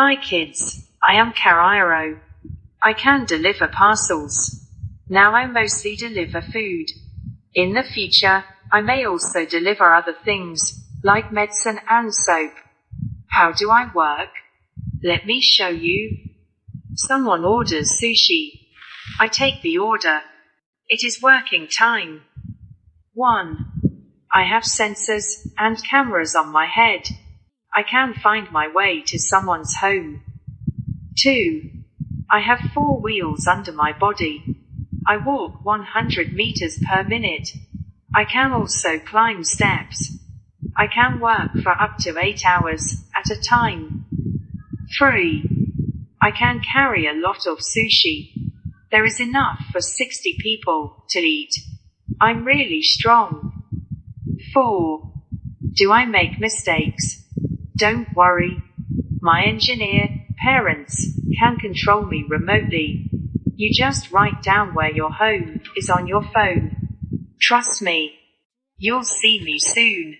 Hi kids, I am CarriRo. I can deliver parcels. Now I mostly deliver food. In the future, I may also deliver other things, like medicine and soap. How do I work? Let me show you. Someone orders sushi. I take the order. It is working time. 1. I have sensors and cameras on my head. I can find my way to someone's home. 2. I have four wheels under my body. I walk 100 meters per minute. I can also climb steps. I can work for up to 8 hours at a time. 3. I can carry a lot of sushi. There is enough for 60 people to eat. I'm really strong. 4. Do I make mistakes? Don't worry. My engineer parents can control me remotely. You just write down where your home is on your phone. Trust me. You'll see me soon.